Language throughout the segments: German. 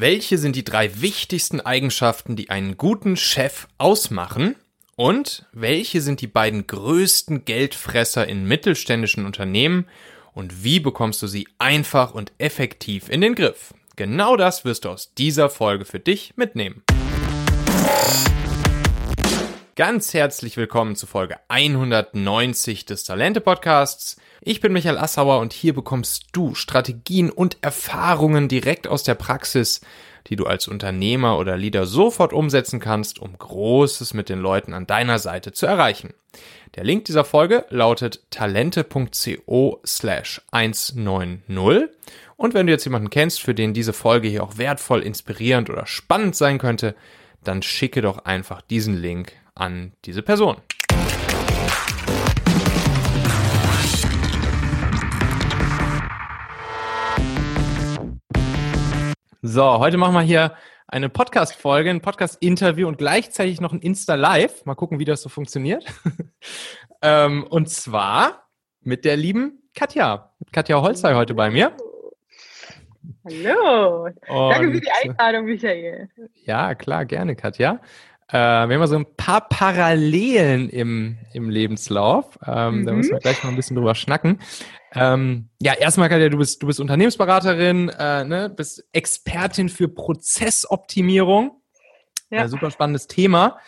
Welche sind die drei wichtigsten Eigenschaften, die einen guten Chef ausmachen? Und welche sind die beiden größten Geldfresser in mittelständischen Unternehmen? Und wie bekommst du sie einfach und effektiv in den Griff? Genau das wirst du aus dieser Folge für dich mitnehmen. Ganz herzlich willkommen zu Folge 190 des Talente Podcasts. Ich bin Michael Assauer und hier bekommst du Strategien und Erfahrungen direkt aus der Praxis, die du als Unternehmer oder Leader sofort umsetzen kannst, um Großes mit den Leuten an deiner Seite zu erreichen. Der Link dieser Folge lautet talente.co slash 190 und wenn du jetzt jemanden kennst, für den diese Folge hier auch wertvoll, inspirierend oder spannend sein könnte, dann schicke doch einfach diesen Link an diese Person. So, heute machen wir hier eine Podcast-Folge, ein Podcast-Interview und gleichzeitig noch ein Insta-Live. Mal gucken, wie das so funktioniert. ähm, und zwar mit der lieben Katja. Katja Holzei heute bei mir. Hallo. Und, Danke für die Einladung, Michael. Ja, klar, gerne, Katja. Äh, wir haben mal so ein paar Parallelen im, im Lebenslauf. Ähm, mhm. Da müssen wir gleich mal ein bisschen drüber schnacken. Ähm, ja, erstmal, Katja, du bist, du bist Unternehmensberaterin, äh, ne, bist Expertin für Prozessoptimierung. Ja. Äh, super spannendes Thema.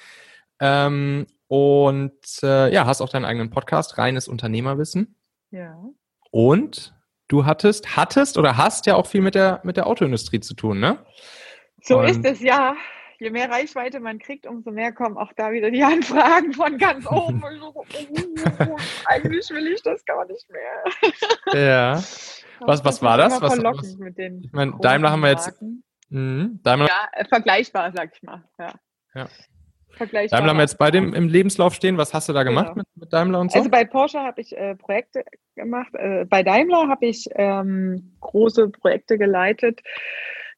Ähm, und äh, ja, hast auch deinen eigenen Podcast, reines Unternehmerwissen. Ja. Und du hattest, hattest oder hast ja auch viel mit der, mit der Autoindustrie zu tun, ne? So und, ist es, ja je mehr Reichweite man kriegt, umso mehr kommen auch da wieder die Anfragen von ganz oben. eigentlich will ich das gar nicht mehr. ja. Was, was war das? Was, was, ich meine, Daimler haben wir jetzt. Mh, Daimler, ja, äh, vergleichbar, sag ich mal. Ja. ja. Daimler haben wir jetzt bei dem im Lebenslauf stehen. Was hast du da gemacht genau. mit, mit, Daimler und so? Also bei Porsche habe ich äh, Projekte gemacht. Äh, bei Daimler habe ich ähm, große Projekte geleitet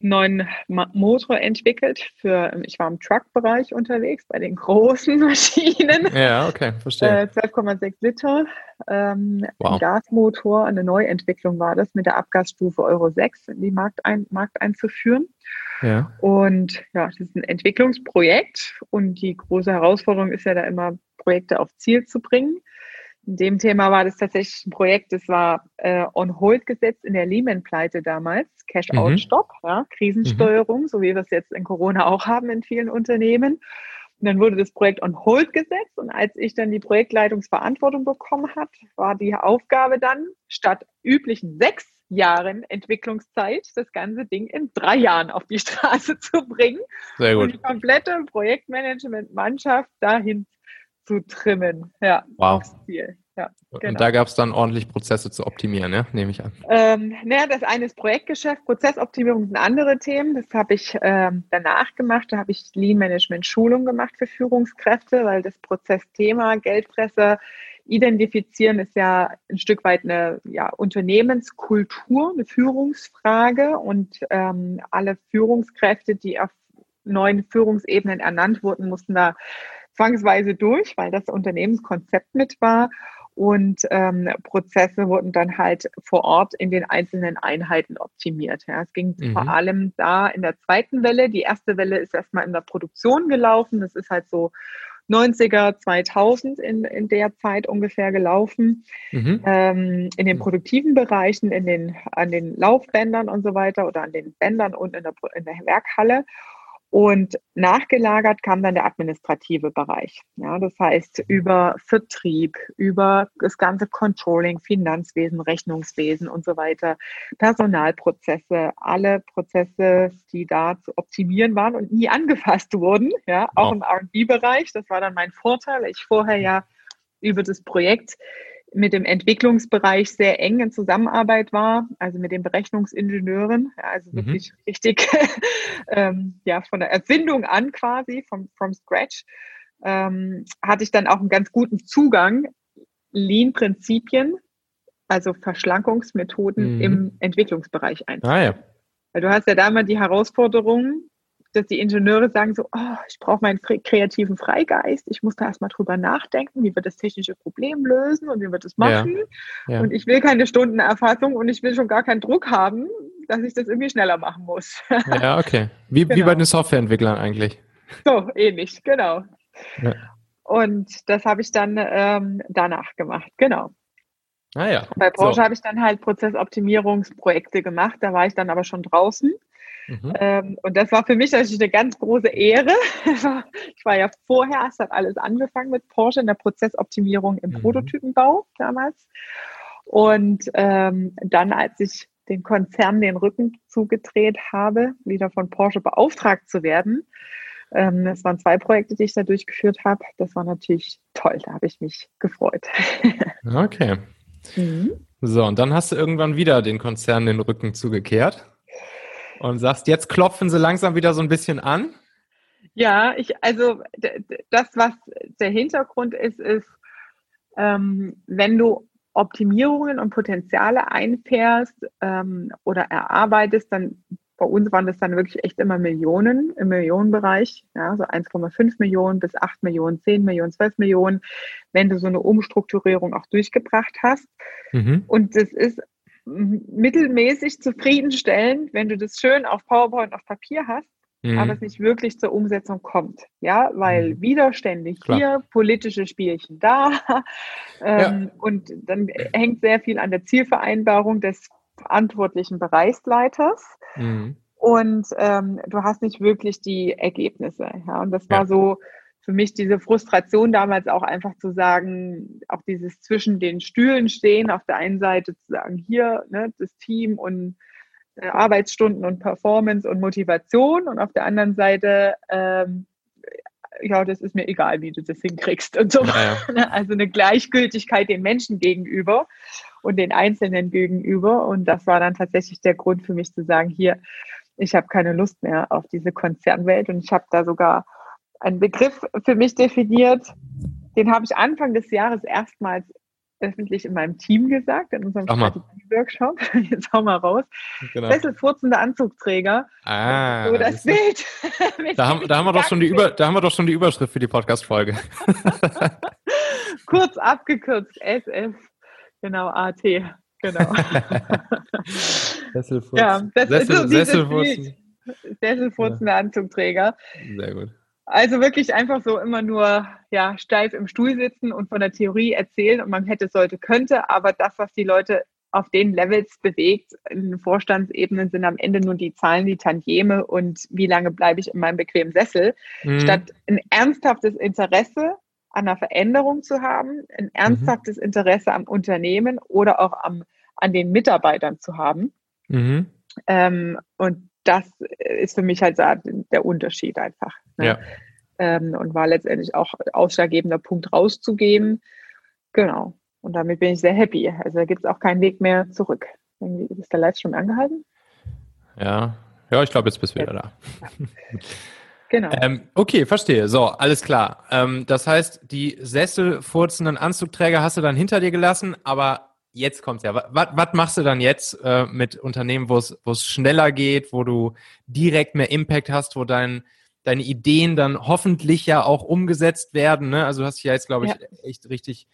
neuen Motor entwickelt. Für, ich war im Truck-Bereich unterwegs, bei den großen Maschinen. Ja, okay, verstehe. Äh, 12,6 Liter ähm, wow. Gasmotor, eine Neuentwicklung war das, mit der Abgasstufe Euro 6 in die Markt, ein, Markt einzuführen. Ja. Und ja, das ist ein Entwicklungsprojekt und die große Herausforderung ist ja da immer, Projekte auf Ziel zu bringen. In dem Thema war das tatsächlich ein Projekt, das war äh, on hold gesetzt in der Lehman-Pleite damals, Cash-out-Stop, mhm. ja, Krisensteuerung, mhm. so wie wir es jetzt in Corona auch haben in vielen Unternehmen. Und dann wurde das Projekt on hold gesetzt und als ich dann die Projektleitungsverantwortung bekommen hat, war die Aufgabe dann, statt üblichen sechs Jahren Entwicklungszeit, das ganze Ding in drei Jahren auf die Straße zu bringen. Sehr gut. Und die komplette Projektmanagement-Mannschaft dahin zu trimmen. Ja, wow. Viel. Ja, genau. Und da gab es dann ordentlich Prozesse zu optimieren, ja? nehme ich an. Ähm, naja, das eine ist Projektgeschäft, Prozessoptimierung sind andere Themen. Das habe ich ähm, danach gemacht. Da habe ich Lean Management Schulung gemacht für Führungskräfte, weil das Prozessthema Geldfresser identifizieren ist ja ein Stück weit eine ja, Unternehmenskultur, eine Führungsfrage und ähm, alle Führungskräfte, die auf neuen Führungsebenen ernannt wurden, mussten da zwangsweise durch, weil das Unternehmenskonzept mit war. Und ähm, Prozesse wurden dann halt vor Ort in den einzelnen Einheiten optimiert. Ja. Es ging mhm. vor allem da in der zweiten Welle. Die erste Welle ist erstmal in der Produktion gelaufen. Das ist halt so 90er, 2000 in, in der Zeit ungefähr gelaufen. Mhm. Ähm, in den produktiven Bereichen, in den, an den Laufbändern und so weiter oder an den Bändern und in der, in der Werkhalle. Und nachgelagert kam dann der administrative Bereich. Ja, das heißt, über Vertrieb, über das ganze Controlling, Finanzwesen, Rechnungswesen und so weiter, Personalprozesse, alle Prozesse, die da zu optimieren waren und nie angefasst wurden. Ja, auch wow. im RD-Bereich. Das war dann mein Vorteil, ich vorher ja über das Projekt mit dem Entwicklungsbereich sehr eng in Zusammenarbeit war, also mit den Berechnungsingenieuren, ja, also mhm. wirklich richtig ähm, ja, von der Erfindung an quasi, vom, from scratch, ähm, hatte ich dann auch einen ganz guten Zugang, Lean-Prinzipien, also Verschlankungsmethoden mhm. im Entwicklungsbereich einzuführen. Ah, ja. Weil du hast ja da mal die Herausforderung, dass die Ingenieure sagen so, oh, ich brauche meinen kreativen Freigeist, ich muss da erstmal drüber nachdenken, wie wir das technische Problem lösen und wie wir das machen. Ja, ja. Und ich will keine Stundenerfassung und ich will schon gar keinen Druck haben, dass ich das irgendwie schneller machen muss. Ja, okay. Wie, genau. wie bei den Softwareentwicklern eigentlich. So, ähnlich, genau. Ja. Und das habe ich dann ähm, danach gemacht, genau. Ah ja. Bei Porsche so. habe ich dann halt Prozessoptimierungsprojekte gemacht, da war ich dann aber schon draußen. Mhm. Ähm, und das war für mich natürlich eine ganz große Ehre. ich war ja vorher, es hat alles angefangen mit Porsche in der Prozessoptimierung im mhm. Prototypenbau damals. Und ähm, dann, als ich den Konzern den Rücken zugedreht habe, wieder von Porsche beauftragt zu werden, ähm, das waren zwei Projekte, die ich da durchgeführt habe. Das war natürlich toll, da habe ich mich gefreut. okay. Mhm. So, und dann hast du irgendwann wieder den Konzern den Rücken zugekehrt und sagst, jetzt klopfen sie langsam wieder so ein bisschen an. Ja, ich, also das, was der Hintergrund ist, ist, ähm, wenn du Optimierungen und Potenziale einfährst ähm, oder erarbeitest, dann bei uns waren das dann wirklich echt immer Millionen im Millionenbereich, ja, so 1,5 Millionen bis 8 Millionen, 10 Millionen, 12 Millionen, wenn du so eine Umstrukturierung auch durchgebracht hast. Mhm. Und das ist mittelmäßig zufriedenstellend, wenn du das schön auf PowerPoint auf Papier hast, mhm. aber es nicht wirklich zur Umsetzung kommt. Ja, weil mhm. Widerstände Klar. hier, politische Spielchen da. ähm, ja. Und dann hängt sehr viel an der Zielvereinbarung des verantwortlichen Bereichsleiters. Mhm. Und ähm, du hast nicht wirklich die Ergebnisse. Ja? Und das war ja. so für mich diese Frustration damals auch einfach zu sagen, auch dieses zwischen den Stühlen stehen, auf der einen Seite zu sagen, hier ne, das Team und äh, Arbeitsstunden und Performance und Motivation und auf der anderen Seite, ähm, ja, das ist mir egal, wie du das hinkriegst und so. Ja, ja. Also eine Gleichgültigkeit den Menschen gegenüber und den Einzelnen gegenüber. Und das war dann tatsächlich der Grund für mich zu sagen, hier, ich habe keine Lust mehr auf diese Konzernwelt und ich habe da sogar einen Begriff für mich definiert. Den habe ich Anfang des Jahres erstmals öffentlich in meinem Team gesagt, in unserem Strategie-Workshop. Jetzt hau mal raus. Genau. Sesselfurzende Anzugträger. Ah, so das, das Bild. da, haben, da, haben wir doch schon die Über, da haben wir doch schon die Überschrift für die Podcast-Folge. Kurz abgekürzt, SF. Genau, AT. Genau. Sesselfurzen. Ja, das Sessel, ist so Sesselfurzen. Sesselfurzende. Anzugträger. Sehr gut. Also wirklich einfach so immer nur ja, steif im Stuhl sitzen und von der Theorie erzählen und man hätte, sollte, könnte, aber das, was die Leute auf den Levels bewegt, in den Vorstandsebenen sind am Ende nur die Zahlen, die Tantieme und wie lange bleibe ich in meinem bequemen Sessel, mhm. statt ein ernsthaftes Interesse an einer Veränderung zu haben, ein ernsthaftes mhm. Interesse am Unternehmen oder auch am, an den Mitarbeitern zu haben. Mhm. Ähm, und das ist für mich halt der Unterschied einfach. Ne? Ja. Ähm, und war letztendlich auch ausschlaggebender Punkt rauszugehen. Genau. Und damit bin ich sehr happy. Also da gibt es auch keinen Weg mehr zurück. Irgendwie ist der Livestream angehalten? Ja, ja, ich glaube, jetzt bist du wieder da. Genau. Ähm, okay, verstehe. So, alles klar. Ähm, das heißt, die sesselfurzenden Anzugträger hast du dann hinter dir gelassen, aber jetzt kommt's ja. Was, was machst du dann jetzt äh, mit Unternehmen, wo es schneller geht, wo du direkt mehr Impact hast, wo dein, deine Ideen dann hoffentlich ja auch umgesetzt werden? Ne? Also du hast dich ja jetzt, glaube ich, ja. echt richtig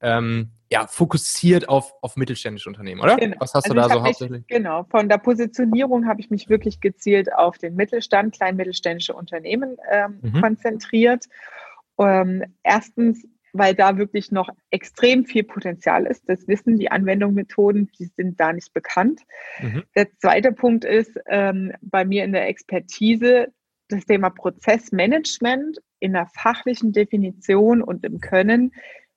ähm, ja, fokussiert auf, auf mittelständische Unternehmen, oder? Genau. Was hast also du da so mich, hauptsächlich? Genau, von der Positionierung habe ich mich wirklich gezielt auf den Mittelstand, klein-mittelständische Unternehmen ähm, mhm. konzentriert. Ähm, erstens weil da wirklich noch extrem viel Potenzial ist. Das wissen die Anwendungsmethoden, die sind da nicht bekannt. Mhm. Der zweite Punkt ist ähm, bei mir in der Expertise das Thema Prozessmanagement in der fachlichen Definition und im Können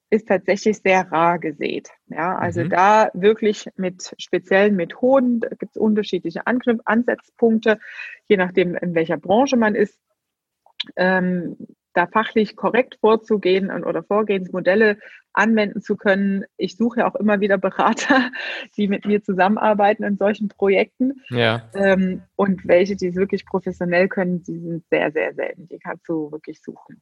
ist tatsächlich sehr rar gesät. Ja, also mhm. da wirklich mit speziellen Methoden, da gibt es unterschiedliche Anknüpf Ansatzpunkte, je nachdem, in welcher Branche man ist. Ähm, da fachlich korrekt vorzugehen und, oder Vorgehensmodelle anwenden zu können. Ich suche ja auch immer wieder Berater, die mit mir zusammenarbeiten in solchen Projekten. Ja. Ähm, und welche, die es wirklich professionell können, die sind sehr, sehr selten. Die kannst du wirklich suchen.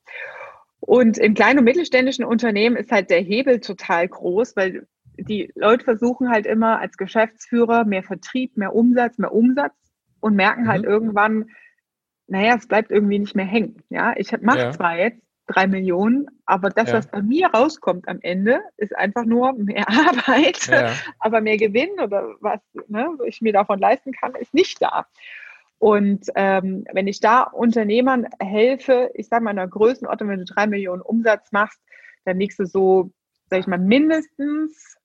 Und im kleinen und mittelständischen Unternehmen ist halt der Hebel total groß, weil die Leute versuchen halt immer als Geschäftsführer mehr Vertrieb, mehr Umsatz, mehr Umsatz und merken halt mhm. irgendwann, naja, es bleibt irgendwie nicht mehr hängen. Ja, ich mache ja. zwar jetzt drei Millionen, aber das, ja. was bei mir rauskommt am Ende, ist einfach nur mehr Arbeit, ja. aber mehr Gewinn oder was ne, ich mir davon leisten kann, ist nicht da. Und ähm, wenn ich da Unternehmern helfe, ich sage mal in der Größenordnung, wenn du drei Millionen Umsatz machst, dann liegst du so, sage ich mal, mindestens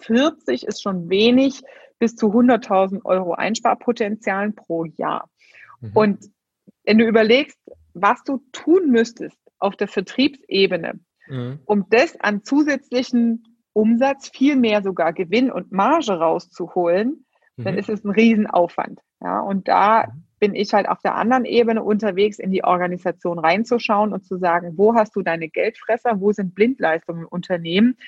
40 ist schon wenig, bis zu 100.000 Euro Einsparpotenzialen pro Jahr. Mhm. Und wenn du überlegst, was du tun müsstest auf der Vertriebsebene, mhm. um das an zusätzlichen Umsatz, viel mehr sogar Gewinn und Marge rauszuholen, mhm. dann ist es ein Riesenaufwand. Ja, und da mhm. bin ich halt auf der anderen Ebene unterwegs, in die Organisation reinzuschauen und zu sagen, wo hast du deine Geldfresser, wo sind Blindleistungen im Unternehmen?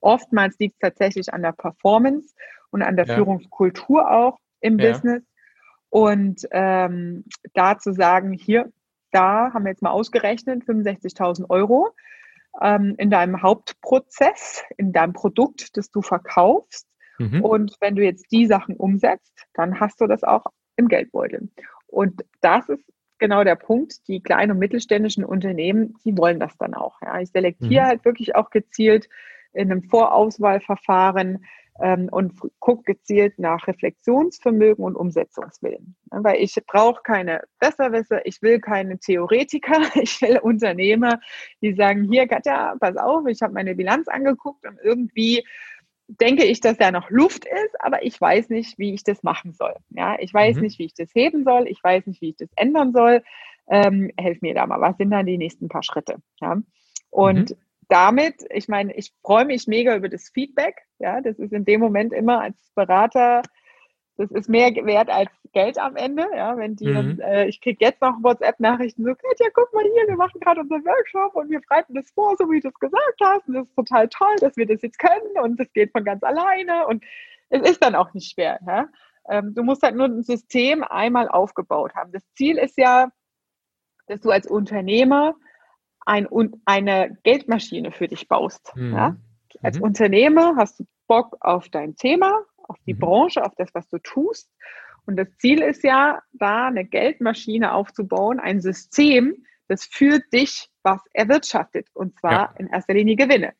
Oftmals liegt es tatsächlich an der Performance und an der ja. Führungskultur auch im ja. Business. Und ähm, da zu sagen, hier, da haben wir jetzt mal ausgerechnet, 65.000 Euro ähm, in deinem Hauptprozess, in deinem Produkt, das du verkaufst. Mhm. Und wenn du jetzt die Sachen umsetzt, dann hast du das auch im Geldbeutel. Und das ist genau der Punkt. Die kleinen und mittelständischen Unternehmen, die wollen das dann auch. Ja. Ich selektiere mhm. halt wirklich auch gezielt in einem Vorauswahlverfahren ähm, und gucke gezielt nach Reflexionsvermögen und Umsetzungswillen. Ja, weil ich brauche keine Besserwisser, ich will keine Theoretiker, ich will Unternehmer, die sagen, hier Katja, pass auf, ich habe meine Bilanz angeguckt und irgendwie denke ich, dass da noch Luft ist, aber ich weiß nicht, wie ich das machen soll. Ja, ich weiß mhm. nicht, wie ich das heben soll, ich weiß nicht, wie ich das ändern soll. Ähm, helf mir da mal, was sind dann die nächsten paar Schritte? Ja? Und mhm. Damit, ich meine, ich freue mich mega über das Feedback. Ja, das ist in dem Moment immer als Berater das ist mehr wert als Geld am Ende. Ja, wenn die, mhm. äh, ich kriege jetzt noch WhatsApp-Nachrichten so, Katja, guck mal hier, wir machen gerade unseren Workshop und wir bereiten das vor, so wie du es gesagt hast. Und das ist total toll, dass wir das jetzt können und das geht von ganz alleine. Und es ist dann auch nicht schwer. Ja? Ähm, du musst halt nur ein System einmal aufgebaut haben. Das Ziel ist ja, dass du als Unternehmer ein, eine Geldmaschine für dich baust. Mhm. Ja? Als mhm. Unternehmer hast du Bock auf dein Thema, auf die mhm. Branche, auf das, was du tust. Und das Ziel ist ja, da eine Geldmaschine aufzubauen, ein System, das für dich was erwirtschaftet. Und zwar ja. in erster Linie Gewinne.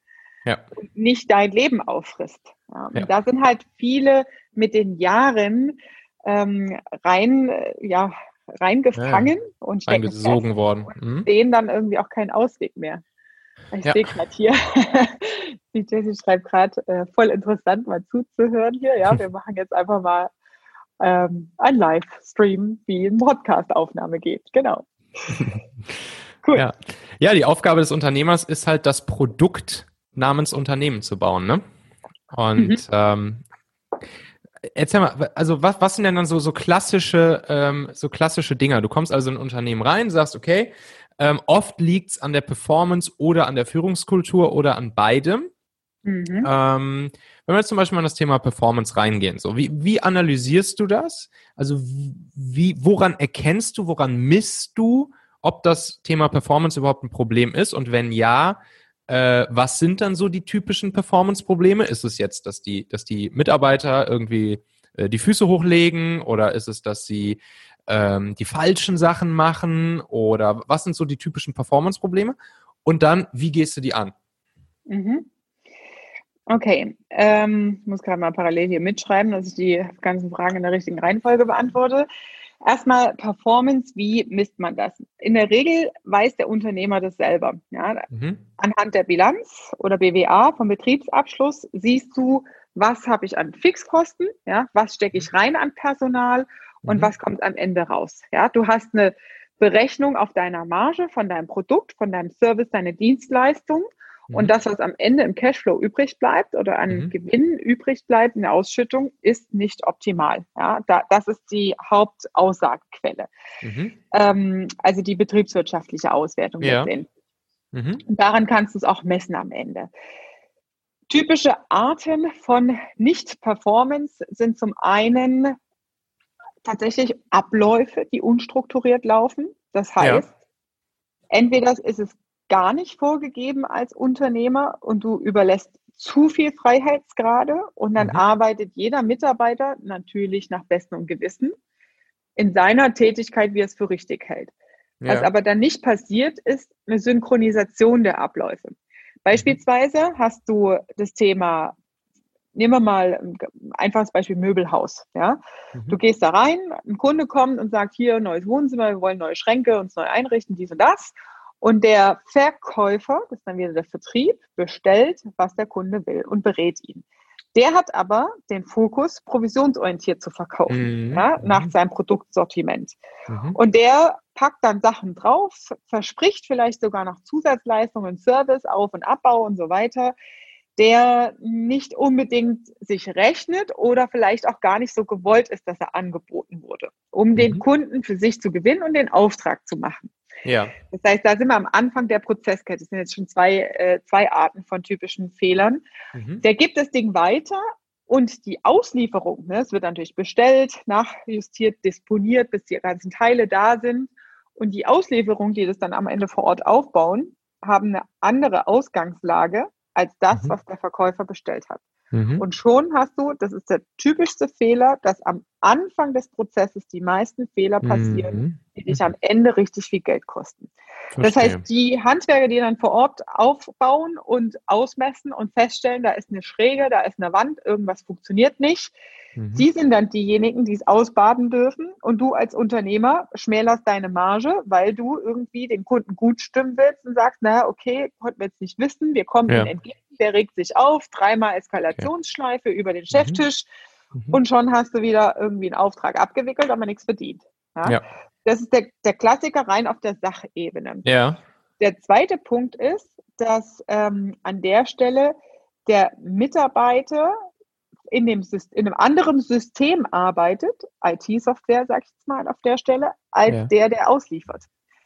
Ja. Und nicht dein Leben auffrisst. Und da sind halt viele mit den Jahren ähm, rein, ja, reingefangen ja, und eingesogen worden. Und sehen dann irgendwie auch keinen Ausweg mehr. Ich ja. sehe gerade hier, die Jessie schreibt gerade, äh, voll interessant mal zuzuhören hier. Ja, wir machen jetzt einfach mal ähm, ein Livestream, wie eine Podcast-Aufnahme geht. Genau. cool. Ja. ja, die Aufgabe des Unternehmers ist halt, das Produkt namens Unternehmen zu bauen. Ne? Und mhm. ähm, Erzähl mal, also was, was sind denn dann so, so klassische, ähm, so klassische Dinger? Du kommst also in ein Unternehmen rein, sagst, okay, ähm, oft liegt es an der Performance oder an der Führungskultur oder an beidem. Mhm. Ähm, wenn wir jetzt zum Beispiel mal in das Thema Performance reingehen, so wie, wie analysierst du das? Also wie, woran erkennst du, woran misst du, ob das Thema Performance überhaupt ein Problem ist? Und wenn ja, äh, was sind dann so die typischen Performance-Probleme? Ist es jetzt, dass die, dass die Mitarbeiter irgendwie äh, die Füße hochlegen oder ist es, dass sie ähm, die falschen Sachen machen oder was sind so die typischen Performance-Probleme? Und dann, wie gehst du die an? Mhm. Okay, ähm, ich muss gerade mal parallel hier mitschreiben, dass ich die ganzen Fragen in der richtigen Reihenfolge beantworte. Erstmal Performance, wie misst man das? In der Regel weiß der Unternehmer das selber. Ja? Mhm. Anhand der Bilanz oder BWA vom Betriebsabschluss siehst du, was habe ich an Fixkosten, ja? was stecke ich rein an Personal und mhm. was kommt am Ende raus. Ja, du hast eine Berechnung auf deiner Marge von deinem Produkt, von deinem Service, deine Dienstleistung. Mhm. Und das, was am Ende im Cashflow übrig bleibt oder an mhm. Gewinn übrig bleibt in der Ausschüttung, ist nicht optimal. Ja, da, das ist die Hauptaussagequelle. Mhm. Ähm, also die betriebswirtschaftliche Auswertung ja. Mhm. Daran kannst du es auch messen am Ende. Typische Arten von Nicht-Performance sind zum einen tatsächlich Abläufe, die unstrukturiert laufen. Das heißt, ja. entweder ist es gar nicht vorgegeben als Unternehmer und du überlässt zu viel Freiheitsgrade und dann mhm. arbeitet jeder Mitarbeiter natürlich nach bestem Gewissen in seiner Tätigkeit, wie er es für richtig hält. Ja. Was aber dann nicht passiert, ist eine Synchronisation der Abläufe. Beispielsweise hast du das Thema, nehmen wir mal ein einfaches Beispiel Möbelhaus. Ja? Mhm. Du gehst da rein, ein Kunde kommt und sagt, hier neues Wohnzimmer, wir wollen neue Schränke, uns neu einrichten, dies und das. Und der Verkäufer, das ist dann wieder der Vertrieb, bestellt, was der Kunde will und berät ihn. Der hat aber den Fokus, provisionsorientiert zu verkaufen, mhm. ja, nach mhm. seinem Produktsortiment. Mhm. Und der packt dann Sachen drauf, verspricht vielleicht sogar noch Zusatzleistungen, Service, Auf- und Abbau und so weiter, der nicht unbedingt sich rechnet oder vielleicht auch gar nicht so gewollt ist, dass er angeboten wurde, um den mhm. Kunden für sich zu gewinnen und den Auftrag zu machen. Ja. Das heißt, da sind wir am Anfang der Prozesskette. Das sind jetzt schon zwei, äh, zwei Arten von typischen Fehlern. Mhm. Der gibt das Ding weiter und die Auslieferung, ne, es wird natürlich bestellt, nachjustiert, disponiert, bis die ganzen Teile da sind. Und die Auslieferung, die das dann am Ende vor Ort aufbauen, haben eine andere Ausgangslage als das, mhm. was der Verkäufer bestellt hat. Mhm. Und schon hast du, das ist der typischste Fehler, dass am Anfang des Prozesses die meisten Fehler passieren, mhm. die dich am Ende richtig viel Geld kosten. Verstehe. Das heißt, die Handwerker, die dann vor Ort aufbauen und ausmessen und feststellen, da ist eine Schräge, da ist eine Wand, irgendwas funktioniert nicht, mhm. die sind dann diejenigen, die es ausbaden dürfen. Und du als Unternehmer schmälerst deine Marge, weil du irgendwie den Kunden gut stimmen willst und sagst, na, okay, konnten wir jetzt nicht wissen, wir kommen ja. ihnen entgegen der regt sich auf, dreimal Eskalationsschleife okay. über den Cheftisch mhm. Mhm. und schon hast du wieder irgendwie einen Auftrag abgewickelt, aber nichts verdient. Ja? ja. Das ist der, der Klassiker rein auf der Sachebene. Ja. Der zweite Punkt ist, dass ähm, an der Stelle der Mitarbeiter in, dem, in einem anderen System arbeitet, IT-Software, sag ich jetzt mal auf der Stelle, als ja. der, der ausliefert.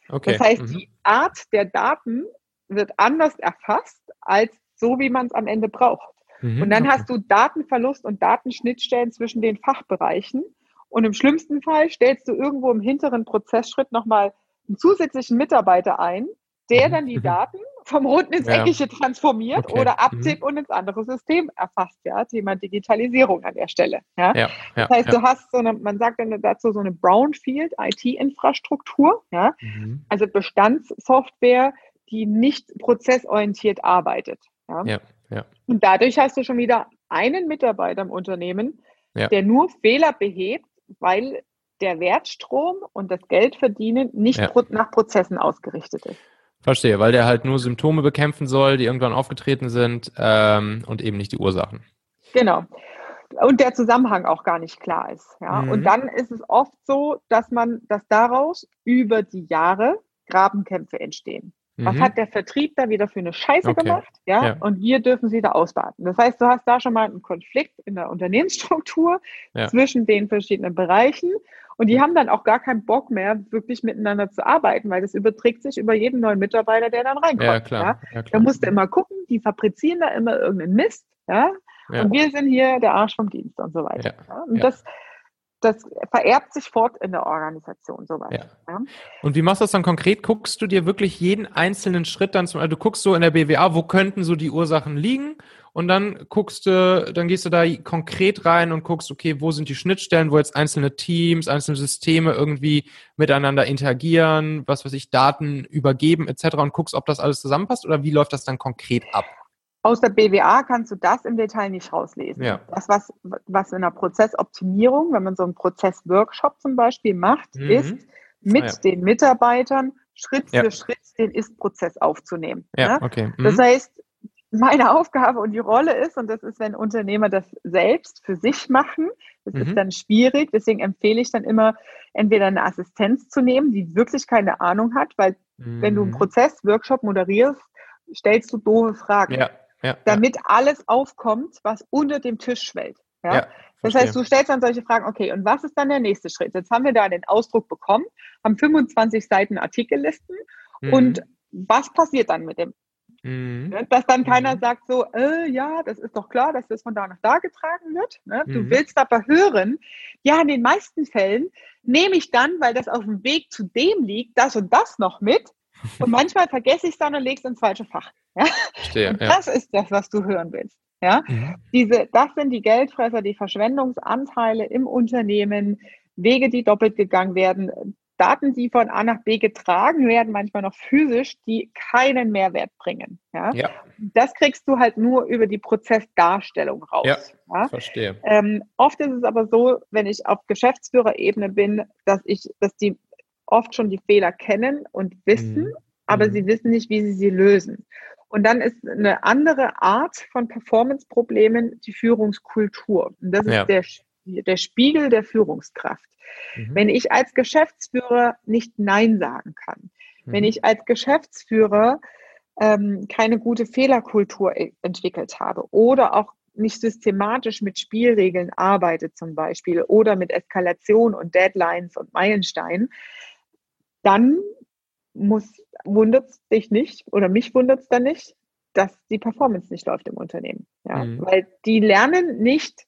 Okay. Das heißt, mhm. die Art der Daten wird anders erfasst als so, wie man es am Ende braucht. Mhm, und dann okay. hast du Datenverlust und Datenschnittstellen zwischen den Fachbereichen. Und im schlimmsten Fall stellst du irgendwo im hinteren Prozessschritt nochmal einen zusätzlichen Mitarbeiter ein, der mhm. dann die mhm. Daten vom Roten ins ja. Eckige transformiert okay. oder mhm. abtippt mhm. und ins andere System erfasst. Ja, Thema Digitalisierung an der Stelle. Ja, ja. das heißt, du hast so eine, man sagt dann dazu so eine Brownfield IT-Infrastruktur. Ja, mhm. also Bestandssoftware, die nicht prozessorientiert arbeitet. Ja? Ja. Und dadurch hast du schon wieder einen Mitarbeiter im Unternehmen, ja. der nur Fehler behebt, weil der Wertstrom und das Geldverdienen nicht ja. nach Prozessen ausgerichtet ist. Verstehe, weil der halt nur Symptome bekämpfen soll, die irgendwann aufgetreten sind ähm, und eben nicht die Ursachen. Genau. Und der Zusammenhang auch gar nicht klar ist. Ja? Mhm. Und dann ist es oft so, dass man, dass daraus über die Jahre Grabenkämpfe entstehen. Was mhm. hat der Vertrieb da wieder für eine Scheiße okay. gemacht? Ja? ja? Und wir dürfen sie da ausbaden. Das heißt, du hast da schon mal einen Konflikt in der Unternehmensstruktur ja. zwischen den verschiedenen Bereichen. Und die haben dann auch gar keinen Bock mehr, wirklich miteinander zu arbeiten, weil das überträgt sich über jeden neuen Mitarbeiter, der dann reinkommt. Ja, klar. Ja? Da musst du immer gucken, die fabrizieren da immer irgendeinen Mist. Ja? Und wir sind hier der Arsch vom Dienst und so weiter. Und das das vererbt sich fort in der Organisation soweit. Ja. Ja. Und wie machst du das dann konkret? Guckst du dir wirklich jeden einzelnen Schritt dann zum, also du guckst so in der BWA, wo könnten so die Ursachen liegen? Und dann guckst du, dann gehst du da konkret rein und guckst, okay, wo sind die Schnittstellen, wo jetzt einzelne Teams, einzelne Systeme irgendwie miteinander interagieren, was weiß ich, Daten übergeben etc. und guckst, ob das alles zusammenpasst oder wie läuft das dann konkret ab? Aus der BWA kannst du das im Detail nicht rauslesen. Ja. Das, was, was in der Prozessoptimierung, wenn man so einen Prozessworkshop zum Beispiel macht, mhm. ist, mit ah, ja. den Mitarbeitern Schritt ja. für Schritt den Ist-Prozess aufzunehmen. Ja, okay. Mhm. Das heißt, meine Aufgabe und die Rolle ist, und das ist, wenn Unternehmer das selbst für sich machen, das mhm. ist dann schwierig. Deswegen empfehle ich dann immer, entweder eine Assistenz zu nehmen, die wirklich keine Ahnung hat, weil wenn du einen mhm. Prozessworkshop moderierst, stellst du doofe Fragen. Ja ja, damit ja. alles aufkommt, was unter dem Tisch schwellt. Ja? das heißt, du stellst dann solche Fragen, okay, und was ist dann der nächste Schritt? Jetzt haben wir da den Ausdruck bekommen, haben 25 Seiten Artikellisten mhm. und was passiert dann mit dem? Mhm. Ne, dass dann keiner mhm. sagt so, äh, ja, das ist doch klar, dass das von da nach da getragen wird. Ne? Du mhm. willst aber hören, ja, in den meisten Fällen nehme ich dann, weil das auf dem Weg zu dem liegt, das und das noch mit. Und manchmal vergesse ich es dann und lege es ins falsche Fach. Ja? Verstehe, und das ja. ist das, was du hören willst. Ja? Mhm. Diese, das sind die Geldfresser, die Verschwendungsanteile im Unternehmen, Wege, die doppelt gegangen werden, Daten, die von A nach B getragen werden, manchmal noch physisch, die keinen Mehrwert bringen. Ja? ja. Das kriegst du halt nur über die Prozessdarstellung raus. Ja, ja? verstehe. Ähm, oft ist es aber so, wenn ich auf Geschäftsführerebene bin, dass ich, dass die oft schon die Fehler kennen und wissen, mhm. aber mhm. sie wissen nicht, wie sie sie lösen. Und dann ist eine andere Art von Performance-Problemen die Führungskultur. Und das ist ja. der, der Spiegel der Führungskraft. Mhm. Wenn ich als Geschäftsführer nicht Nein sagen kann, mhm. wenn ich als Geschäftsführer ähm, keine gute Fehlerkultur e-, entwickelt habe oder auch nicht systematisch mit Spielregeln arbeite zum Beispiel oder mit Eskalation und Deadlines und Meilensteinen, dann muss, wundert es dich nicht oder mich wundert es dann nicht, dass die Performance nicht läuft im Unternehmen. Ja? Mhm. Weil die lernen nicht,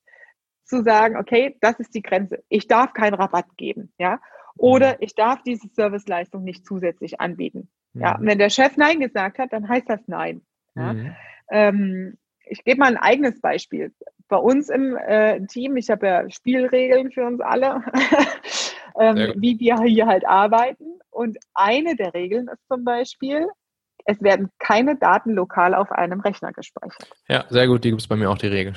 zu sagen, okay, das ist die Grenze. Ich darf keinen Rabatt geben, ja. Oder mhm. ich darf diese Serviceleistung nicht zusätzlich anbieten. Ja, mhm. wenn der Chef Nein gesagt hat, dann heißt das Nein. Ja? Mhm. Ähm, ich gebe mal ein eigenes Beispiel. Bei uns im äh, Team, ich habe ja Spielregeln für uns alle, ähm, wie wir hier halt arbeiten. Und eine der Regeln ist zum Beispiel, es werden keine Daten lokal auf einem Rechner gespeichert. Ja, sehr gut, die gibt es bei mir auch die Regel.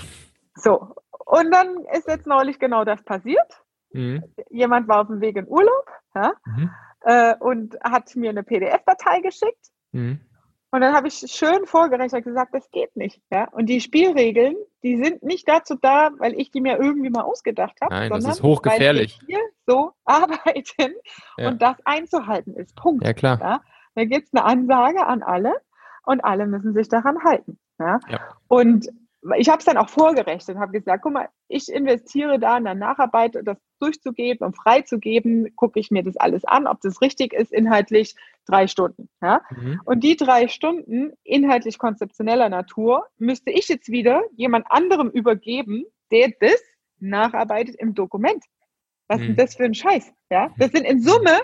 So, und dann ist jetzt neulich genau das passiert. Mhm. Jemand war auf dem Weg in Urlaub ja, mhm. äh, und hat mir eine PDF-Datei geschickt. Mhm. Und dann habe ich schön vorgerechnet gesagt, das geht nicht. Ja? Und die Spielregeln, die sind nicht dazu da, weil ich die mir irgendwie mal ausgedacht habe, Nein, sondern das ist hochgefährlich. weil wir hier so arbeiten ja. und das einzuhalten ist. Punkt. Ja, klar. Ja? Da gibt es eine Ansage an alle und alle müssen sich daran halten. Ja? ja. Und ich habe es dann auch vorgerechnet, habe gesagt, guck mal, ich investiere da in der Nacharbeit, das durchzugeben und freizugeben, gucke ich mir das alles an, ob das richtig ist, inhaltlich drei Stunden. Ja? Mhm. Und die drei Stunden inhaltlich konzeptioneller Natur müsste ich jetzt wieder jemand anderem übergeben, der das nacharbeitet im Dokument. Was mhm. ist das für ein Scheiß? Ja? Das sind in Summe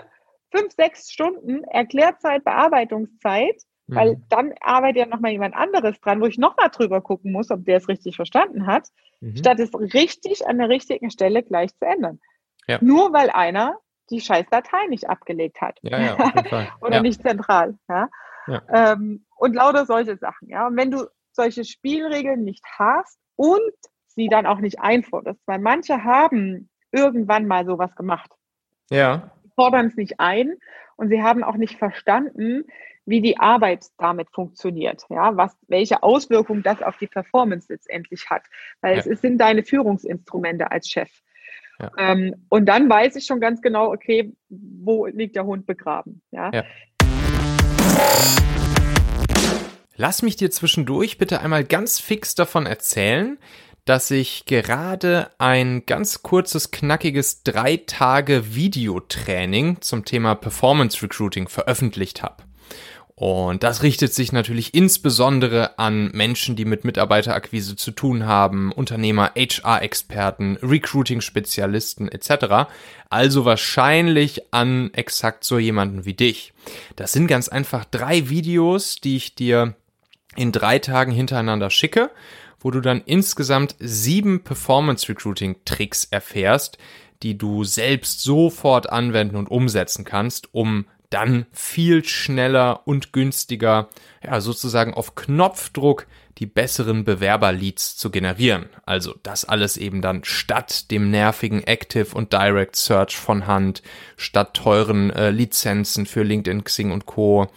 fünf, sechs Stunden Erklärzeit, Bearbeitungszeit, weil mhm. dann arbeitet ja nochmal jemand anderes dran, wo ich nochmal drüber gucken muss, ob der es richtig verstanden hat, mhm. statt es richtig an der richtigen Stelle gleich zu ändern. Ja. Nur weil einer die scheiß Datei nicht abgelegt hat. Ja, ja, auf jeden Fall. Oder ja. nicht zentral. Ja? ja. Ähm, und lauter solche Sachen. Ja? Und wenn du solche Spielregeln nicht hast und sie dann auch nicht einforderst, weil manche haben irgendwann mal sowas gemacht. Ja. Fordern es nicht ein und sie haben auch nicht verstanden, wie die Arbeit damit funktioniert, ja, was, welche Auswirkungen das auf die Performance letztendlich hat, weil ja. es sind deine Führungsinstrumente als Chef. Ja. Ähm, und dann weiß ich schon ganz genau, okay, wo liegt der Hund begraben, ja. ja. Lass mich dir zwischendurch bitte einmal ganz fix davon erzählen, dass ich gerade ein ganz kurzes, knackiges drei Tage Videotraining zum Thema Performance Recruiting veröffentlicht habe. Und das richtet sich natürlich insbesondere an Menschen, die mit Mitarbeiterakquise zu tun haben, Unternehmer, HR-Experten, Recruiting-Spezialisten etc. Also wahrscheinlich an exakt so jemanden wie dich. Das sind ganz einfach drei Videos, die ich dir in drei Tagen hintereinander schicke, wo du dann insgesamt sieben Performance-Recruiting-Tricks erfährst, die du selbst sofort anwenden und umsetzen kannst, um dann viel schneller und günstiger, ja, sozusagen auf Knopfdruck die besseren Bewerberleads zu generieren. Also das alles eben dann statt dem nervigen Active und Direct Search von Hand, statt teuren äh, Lizenzen für LinkedIn, Xing und Co.,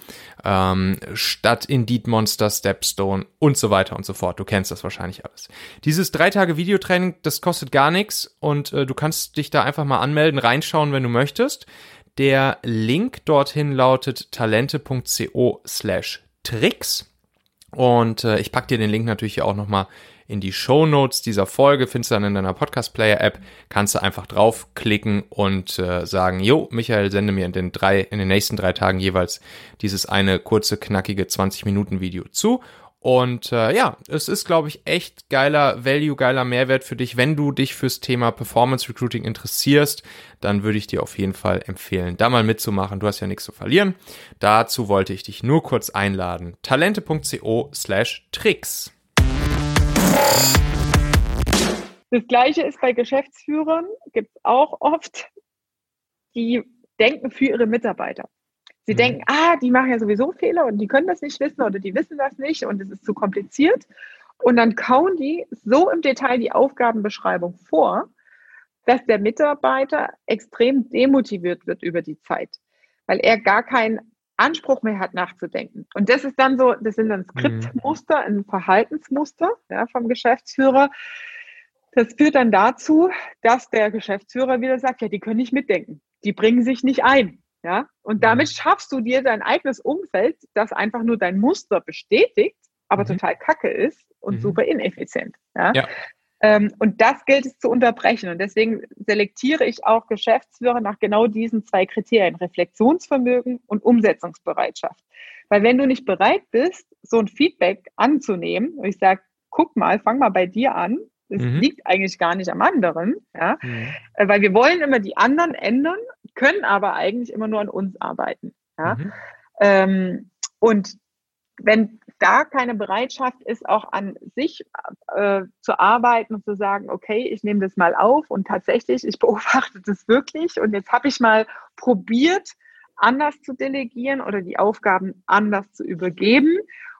ähm, statt Indeed Monster, Stepstone und so weiter und so fort. Du kennst das wahrscheinlich alles. Dieses drei Tage Videotraining, das kostet gar nichts und äh, du kannst dich da einfach mal anmelden, reinschauen, wenn du möchtest. Der Link dorthin lautet talente.co slash tricks. Und äh, ich packe dir den Link natürlich auch nochmal in die Show Notes dieser Folge. Findest du dann in deiner Podcast-Player-App. Kannst du einfach draufklicken und äh, sagen, jo, Michael, sende mir in den, drei, in den nächsten drei Tagen jeweils dieses eine kurze, knackige 20-Minuten-Video zu. Und äh, ja, es ist, glaube ich, echt geiler Value, geiler Mehrwert für dich. Wenn du dich fürs Thema Performance Recruiting interessierst, dann würde ich dir auf jeden Fall empfehlen, da mal mitzumachen. Du hast ja nichts zu verlieren. Dazu wollte ich dich nur kurz einladen. Talente.co slash Tricks. Das gleiche ist bei Geschäftsführern, gibt es auch oft, die denken für ihre Mitarbeiter. Sie mhm. denken, ah, die machen ja sowieso Fehler und die können das nicht wissen oder die wissen das nicht und es ist zu kompliziert. Und dann kauen die so im Detail die Aufgabenbeschreibung vor, dass der Mitarbeiter extrem demotiviert wird über die Zeit, weil er gar keinen Anspruch mehr hat, nachzudenken. Und das ist dann so, das sind dann mhm. Skriptmuster, ein Verhaltensmuster ja, vom Geschäftsführer. Das führt dann dazu, dass der Geschäftsführer wieder sagt, ja, die können nicht mitdenken. Die bringen sich nicht ein. Ja, und mhm. damit schaffst du dir dein eigenes Umfeld, das einfach nur dein Muster bestätigt, aber mhm. total kacke ist und mhm. super ineffizient. Ja? ja. Ähm, und das gilt es zu unterbrechen. Und deswegen selektiere ich auch Geschäftsführer nach genau diesen zwei Kriterien, Reflexionsvermögen und Umsetzungsbereitschaft. Weil wenn du nicht bereit bist, so ein Feedback anzunehmen, und ich sage, guck mal, fang mal bei dir an, es mhm. liegt eigentlich gar nicht am anderen, ja, mhm. Äh, weil wir wollen immer die anderen ändern, können aber eigentlich immer nur an uns arbeiten. Ja. Mhm. Ähm, und wenn da keine Bereitschaft ist, auch an sich äh, zu arbeiten und zu sagen, okay, ich nehme das mal auf und tatsächlich, ich beobachte das wirklich und jetzt habe ich mal probiert, anders zu delegieren oder die Aufgaben anders zu übergeben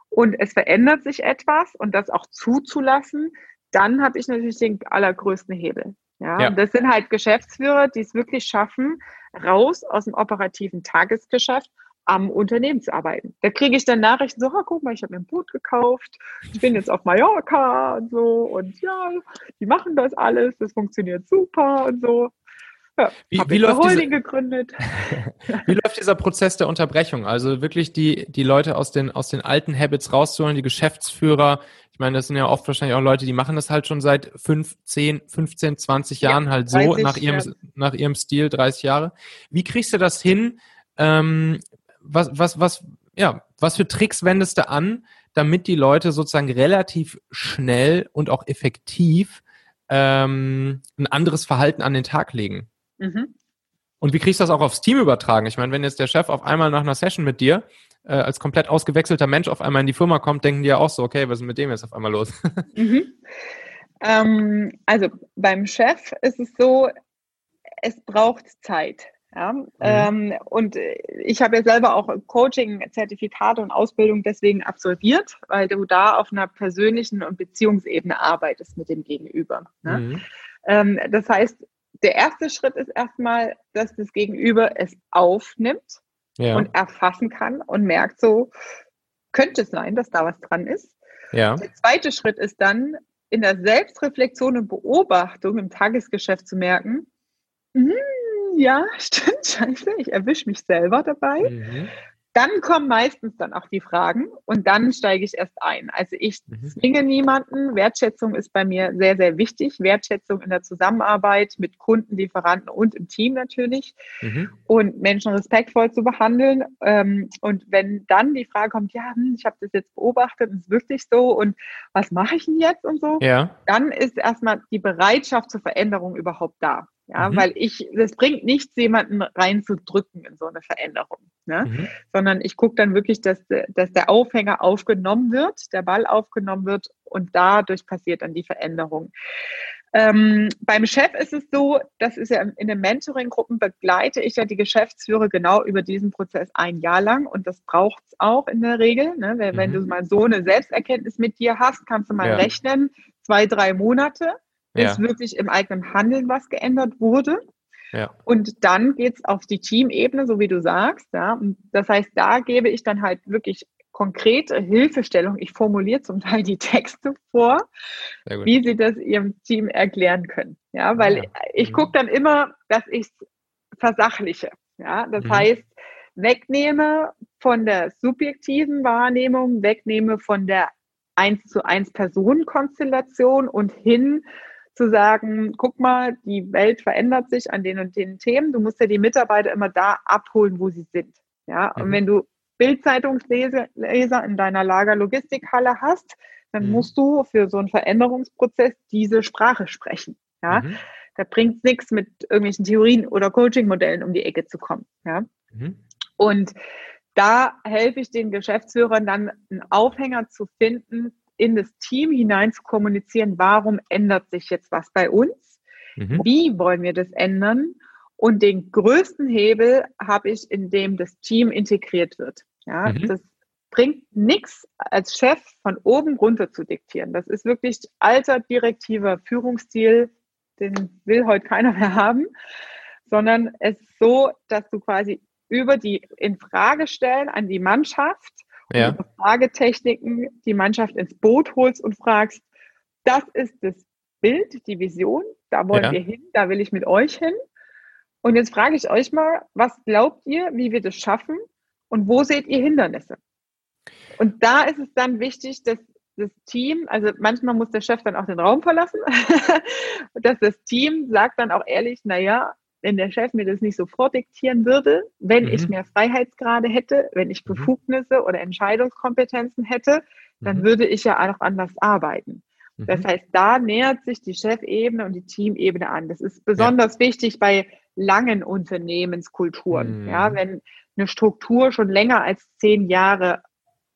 und es verändert sich etwas und das auch zuzulassen, dann habe ich natürlich den allergrößten Hebel. Ja, ja. Und das sind halt Geschäftsführer, die es wirklich schaffen, raus aus dem operativen Tagesgeschäft am Unternehmen zu arbeiten. Da kriege ich dann Nachrichten so, oh, guck mal, ich habe mir ein Boot gekauft, ich bin jetzt auf Mallorca und so und ja, die machen das alles, das funktioniert super und so. Ja, wie, wie läuft diese, gegründet. wie läuft dieser Prozess der Unterbrechung? Also wirklich die, die Leute aus den, aus den alten Habits rauszuholen, die Geschäftsführer. Ich meine, das sind ja oft wahrscheinlich auch Leute, die machen das halt schon seit 5, 10, 15, 20 Jahren ja, halt so 30, nach ihrem, ja. nach ihrem Stil, 30 Jahre. Wie kriegst du das hin? Ähm, was, was, was, ja, was für Tricks wendest du an, damit die Leute sozusagen relativ schnell und auch effektiv ähm, ein anderes Verhalten an den Tag legen? Mhm. Und wie kriegst du das auch aufs Team übertragen? Ich meine, wenn jetzt der Chef auf einmal nach einer Session mit dir äh, als komplett ausgewechselter Mensch auf einmal in die Firma kommt, denken die ja auch so, okay, was ist mit dem jetzt auf einmal los? Mhm. Ähm, also beim Chef ist es so, es braucht Zeit. Ja, mhm. ähm, und ich habe ja selber auch Coaching-Zertifikate und Ausbildung deswegen absolviert, weil du da auf einer persönlichen und Beziehungsebene arbeitest mit dem Gegenüber. Ne? Mhm. Ähm, das heißt, der erste Schritt ist erstmal, dass das Gegenüber es aufnimmt ja. und erfassen kann und merkt so, könnte es sein, dass da was dran ist. Ja. Der zweite Schritt ist dann, in der Selbstreflexion und Beobachtung im Tagesgeschäft zu merken, mh, ja, stimmt, scheiße, ich erwische mich selber dabei. Mhm. Dann kommen meistens dann auch die Fragen und dann steige ich erst ein. Also ich mhm. zwinge niemanden. Wertschätzung ist bei mir sehr, sehr wichtig. Wertschätzung in der Zusammenarbeit mit Kunden, Lieferanten und im Team natürlich. Mhm. Und Menschen respektvoll zu behandeln. Ähm, und wenn dann die Frage kommt, ja, hm, ich habe das jetzt beobachtet, ist wirklich so und was mache ich denn jetzt und so, ja. dann ist erstmal die Bereitschaft zur Veränderung überhaupt da. Ja, mhm. weil ich, das bringt nichts, jemanden reinzudrücken in so eine Veränderung. Ne? Mhm. Sondern ich gucke dann wirklich, dass, dass der Aufhänger aufgenommen wird, der Ball aufgenommen wird und dadurch passiert dann die Veränderung. Ähm, beim Chef ist es so, das ist ja in den Mentoring-Gruppen begleite ich ja die Geschäftsführer genau über diesen Prozess ein Jahr lang und das braucht es auch in der Regel. Ne? Wenn, mhm. wenn, du mal so eine Selbsterkenntnis mit dir hast, kannst du mal ja. rechnen, zwei, drei Monate ja. wirklich im eigenen Handeln was geändert wurde. Ja. Und dann geht's auf die Teamebene, so wie du sagst. Ja. Und das heißt, da gebe ich dann halt wirklich konkrete Hilfestellung. Ich formuliere zum Teil die Texte vor, wie sie das ihrem Team erklären können. Ja, weil ja. ich mhm. gucke dann immer, dass ich es versachliche. Ja, das mhm. heißt, wegnehme von der subjektiven Wahrnehmung, wegnehme von der eins zu eins Personenkonstellation und hin zu sagen, guck mal, die Welt verändert sich an den und den Themen. Du musst ja die Mitarbeiter immer da abholen, wo sie sind. Ja, mhm. und wenn du Bildzeitungsleser in deiner Lagerlogistikhalle hast, dann mhm. musst du für so einen Veränderungsprozess diese Sprache sprechen. Ja, mhm. da bringt nichts mit irgendwelchen Theorien oder Coaching-Modellen um die Ecke zu kommen. Ja, mhm. und da helfe ich den Geschäftsführern dann einen Aufhänger zu finden, in das Team hinein zu kommunizieren, warum ändert sich jetzt was bei uns? Mhm. Wie wollen wir das ändern? Und den größten Hebel habe ich, indem das Team integriert wird. Ja, mhm. das bringt nichts als Chef von oben runter zu diktieren. Das ist wirklich alter direktiver Führungsstil, den will heute keiner mehr haben, sondern es ist so, dass du quasi über die Infragestellen an die Mannschaft ja. über Fragetechniken die Mannschaft ins Boot holst und fragst, das ist das Bild, die Vision, da wollen ja. wir hin, da will ich mit euch hin. Und jetzt frage ich euch mal, was glaubt ihr, wie wir das schaffen und wo seht ihr Hindernisse? Und da ist es dann wichtig, dass das Team, also manchmal muss der Chef dann auch den Raum verlassen, dass das Team sagt dann auch ehrlich, naja, wenn der Chef mir das nicht so vordiktieren würde, wenn mhm. ich mehr Freiheitsgrade hätte, wenn ich mhm. Befugnisse oder Entscheidungskompetenzen hätte, dann mhm. würde ich ja auch anders arbeiten. Das mhm. heißt, da nähert sich die Chefebene und die Teamebene an. Das ist besonders ja. wichtig bei langen Unternehmenskulturen. Ja, mhm. wenn eine Struktur schon länger als zehn Jahre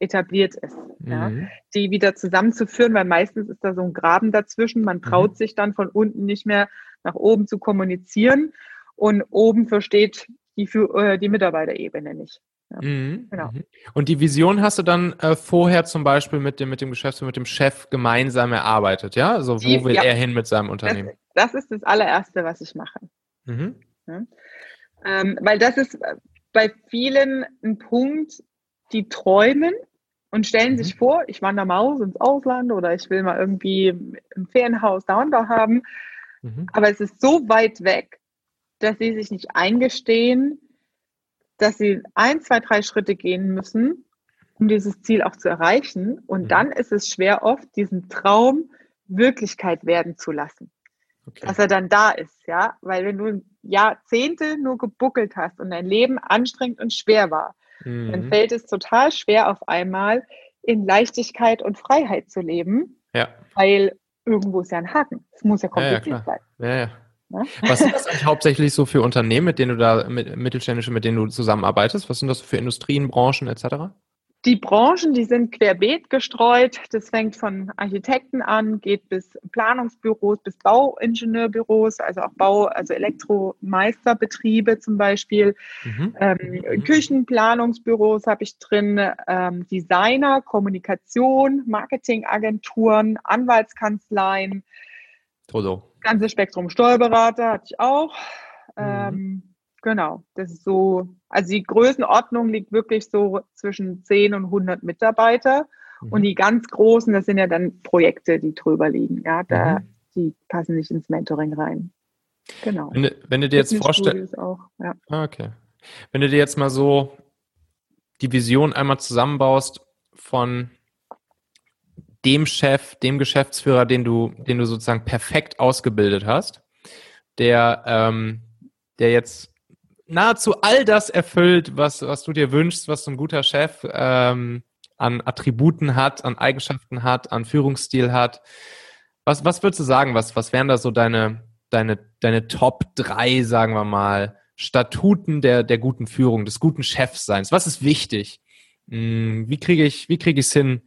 etabliert ist, ja, mhm. die wieder zusammenzuführen, weil meistens ist da so ein Graben dazwischen. Man traut sich dann von unten nicht mehr nach oben zu kommunizieren und oben versteht die, äh, die Mitarbeiterebene nicht. Ja, mhm. Genau. Mhm. Und die Vision hast du dann äh, vorher zum Beispiel mit dem, mit dem Geschäftsführer, mit dem Chef gemeinsam erarbeitet, ja? Also wo die, will ja. er hin mit seinem Unternehmen? Das, das, ist das allererste, was ich mache. Mhm. Ja. Ähm, weil das ist bei vielen ein Punkt, die träumen und stellen mhm. sich vor, ich wandere mal aus ins Ausland oder ich will mal irgendwie ein Ferienhaus da und da haben. Mhm. Aber es ist so weit weg, dass sie sich nicht eingestehen, dass sie ein, zwei, drei Schritte gehen müssen, um dieses Ziel auch zu erreichen. Und mhm. dann ist es schwer oft, diesen Traum Wirklichkeit werden zu lassen. Okay. Dass er dann da ist, ja. Weil wenn du Jahrzehnte nur gebuckelt hast und dein Leben anstrengend und schwer war, mhm. dann fällt es total schwer, auf einmal in Leichtigkeit und Freiheit zu leben. Ja. Weil irgendwo ist ja ein Haken. Es muss ja kompliziert ja, ja, sein. Ja, ja. Ne? Was sind das eigentlich hauptsächlich so für Unternehmen, mit denen du da, mit, mittelständische, mit denen du zusammenarbeitest? Was sind das für Industrien, Branchen etc.? Die Branchen, die sind querbeet gestreut. Das fängt von Architekten an, geht bis Planungsbüros, bis Bauingenieurbüros, also auch Bau, also Elektromeisterbetriebe zum Beispiel. Mhm. Ähm. Küchenplanungsbüros habe ich drin, ähm, Designer, Kommunikation, Marketingagenturen, Anwaltskanzleien. Todo ganze Spektrum Steuerberater hatte ich auch. Mhm. Ähm, genau, das ist so, also die Größenordnung liegt wirklich so zwischen 10 und 100 Mitarbeiter. Mhm. Und die ganz großen, das sind ja dann Projekte, die drüber liegen. Ja, da, mhm. die passen nicht ins Mentoring rein. Genau. Wenn, wenn du dir jetzt vorstellst. Ja. Ah, okay. Wenn du dir jetzt mal so die Vision einmal zusammenbaust von dem Chef, dem Geschäftsführer, den du, den du sozusagen perfekt ausgebildet hast, der, ähm, der jetzt nahezu all das erfüllt, was, was du dir wünschst, was so ein guter Chef ähm, an Attributen hat, an Eigenschaften hat, an Führungsstil hat. Was, was würdest du sagen? Was, was wären da so deine, deine, deine Top drei, sagen wir mal, Statuten der, der guten Führung, des guten Chefseins? Was ist wichtig? Hm, wie kriege ich, wie kriege ich es hin,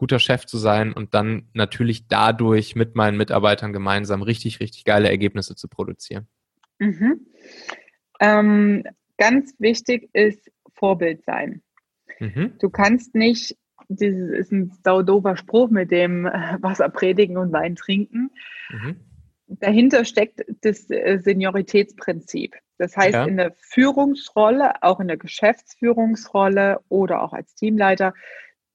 guter Chef zu sein und dann natürlich dadurch mit meinen Mitarbeitern gemeinsam richtig, richtig geile Ergebnisse zu produzieren. Mhm. Ähm, ganz wichtig ist Vorbild sein. Mhm. Du kannst nicht, dieses ist ein saudober Spruch mit dem äh, Wasser predigen und Wein trinken. Mhm. Dahinter steckt das äh, Senioritätsprinzip. Das heißt, ja. in der Führungsrolle, auch in der Geschäftsführungsrolle oder auch als Teamleiter,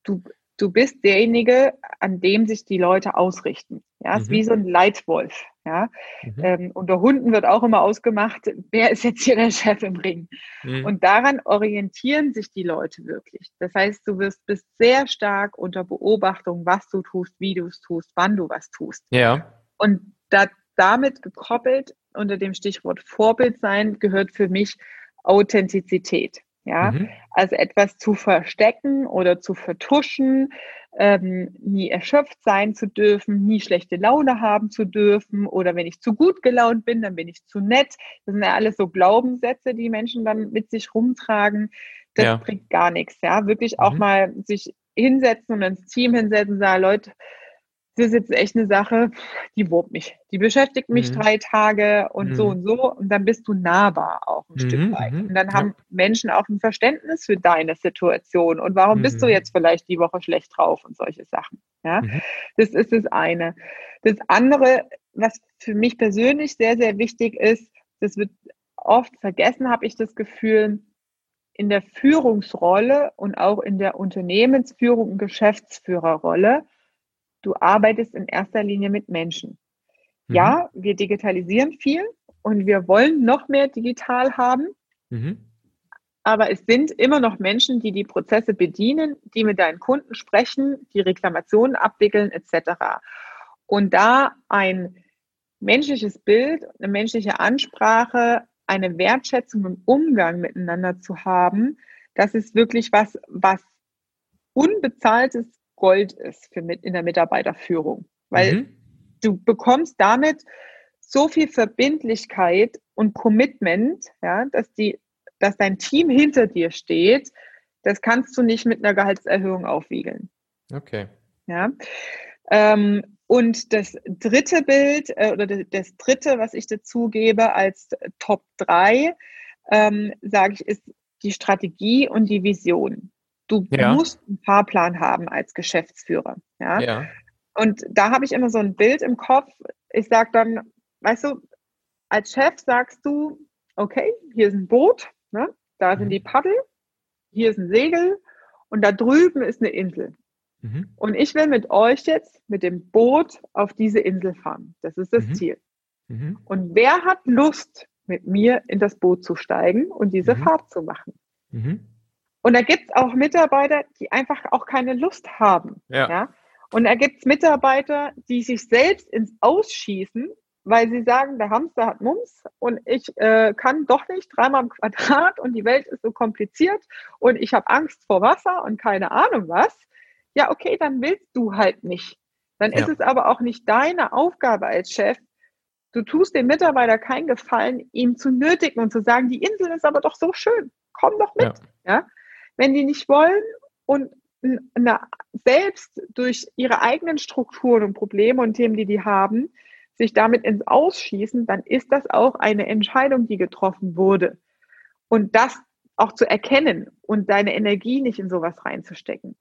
du du bist derjenige, an dem sich die Leute ausrichten. Ja, mhm. ist wie so ein Leitwolf. Ja, mhm. ähm, unter Hunden wird auch immer ausgemacht, wer ist jetzt hier der Chef im Ring? Mhm. Und daran orientieren sich die Leute wirklich. Das heißt, du wirst bist sehr stark unter Beobachtung, was du tust, wie du es tust, wann du was tust. Ja. Und da, damit gekoppelt unter dem Stichwort Vorbild sein gehört für mich Authentizität. Ja, mhm. also etwas zu verstecken oder zu vertuschen, ähm, nie erschöpft sein zu dürfen, nie schlechte Laune haben zu dürfen oder wenn ich zu gut gelaunt bin, dann bin ich zu nett. Das sind ja alles so Glaubenssätze, die Menschen dann mit sich rumtragen. Das ja. bringt gar nichts. Ja, wirklich auch mhm. mal sich hinsetzen und ins Team hinsetzen und sagen, Leute, das ist jetzt echt eine Sache, die wurmt mich. Die beschäftigt mich mhm. drei Tage und mhm. so und so. Und dann bist du nahbar auch ein mhm. Stück weit. Mhm. Und dann haben ja. Menschen auch ein Verständnis für deine Situation. Und warum bist du mhm. jetzt vielleicht die Woche schlecht drauf und solche Sachen. Ja, mhm. das ist das eine. Das andere, was für mich persönlich sehr, sehr wichtig ist, das wird oft vergessen, habe ich das Gefühl, in der Führungsrolle und auch in der Unternehmensführung und Geschäftsführerrolle du arbeitest in erster Linie mit Menschen. Mhm. Ja, wir digitalisieren viel und wir wollen noch mehr digital haben. Mhm. Aber es sind immer noch Menschen, die die Prozesse bedienen, die mit deinen Kunden sprechen, die Reklamationen abwickeln etc. Und da ein menschliches Bild, eine menschliche Ansprache, eine Wertschätzung im Umgang miteinander zu haben, das ist wirklich was, was unbezahltes Gold ist für mit in der Mitarbeiterführung, weil mhm. du bekommst damit so viel Verbindlichkeit und Commitment, ja, dass die, dass dein Team hinter dir steht. Das kannst du nicht mit einer Gehaltserhöhung aufwiegeln. Okay. Ja. Ähm, und das dritte Bild äh, oder das dritte, was ich dazu gebe als Top 3, ähm, sage ich, ist die Strategie und die Vision. Du ja. musst einen Fahrplan haben als Geschäftsführer. Ja. ja. Und da habe ich immer so ein Bild im Kopf. Ich sage dann, weißt du, als Chef sagst du, okay, hier ist ein Boot, ne? da sind mhm. die Paddel, hier ist ein Segel und da drüben ist eine Insel. Mhm. Und ich will mit euch jetzt mit dem Boot auf diese Insel fahren. Das ist das mhm. Ziel. Mhm. Und wer hat Lust, mit mir in das Boot zu steigen und diese mhm. Fahrt zu machen? Und da gibt es auch Mitarbeiter, die einfach auch keine Lust haben. Ja. ja? Und da gibt es Mitarbeiter, die sich selbst ins Ausschießen, weil sie sagen, der Hamster hat Mums und ich äh, kann doch nicht dreimal im Quadrat und die Welt ist so kompliziert und ich habe Angst vor Wasser und keine Ahnung was. Ja, okay, dann willst du halt nicht. Dann ja. ist es aber auch nicht deine Aufgabe als Chef. Du tust dem Mitarbeiter keinen Gefallen, ihn zu nötigen und zu sagen, die Insel ist aber doch so schön. Komm doch mit. Ja. ja? Wenn die nicht wollen und na, selbst durch ihre eigenen Strukturen und Probleme und Themen, die die haben, sich damit ins Ausschießen, dann ist das auch eine Entscheidung, die getroffen wurde. Und das auch zu erkennen und deine Energie nicht in sowas reinzustecken.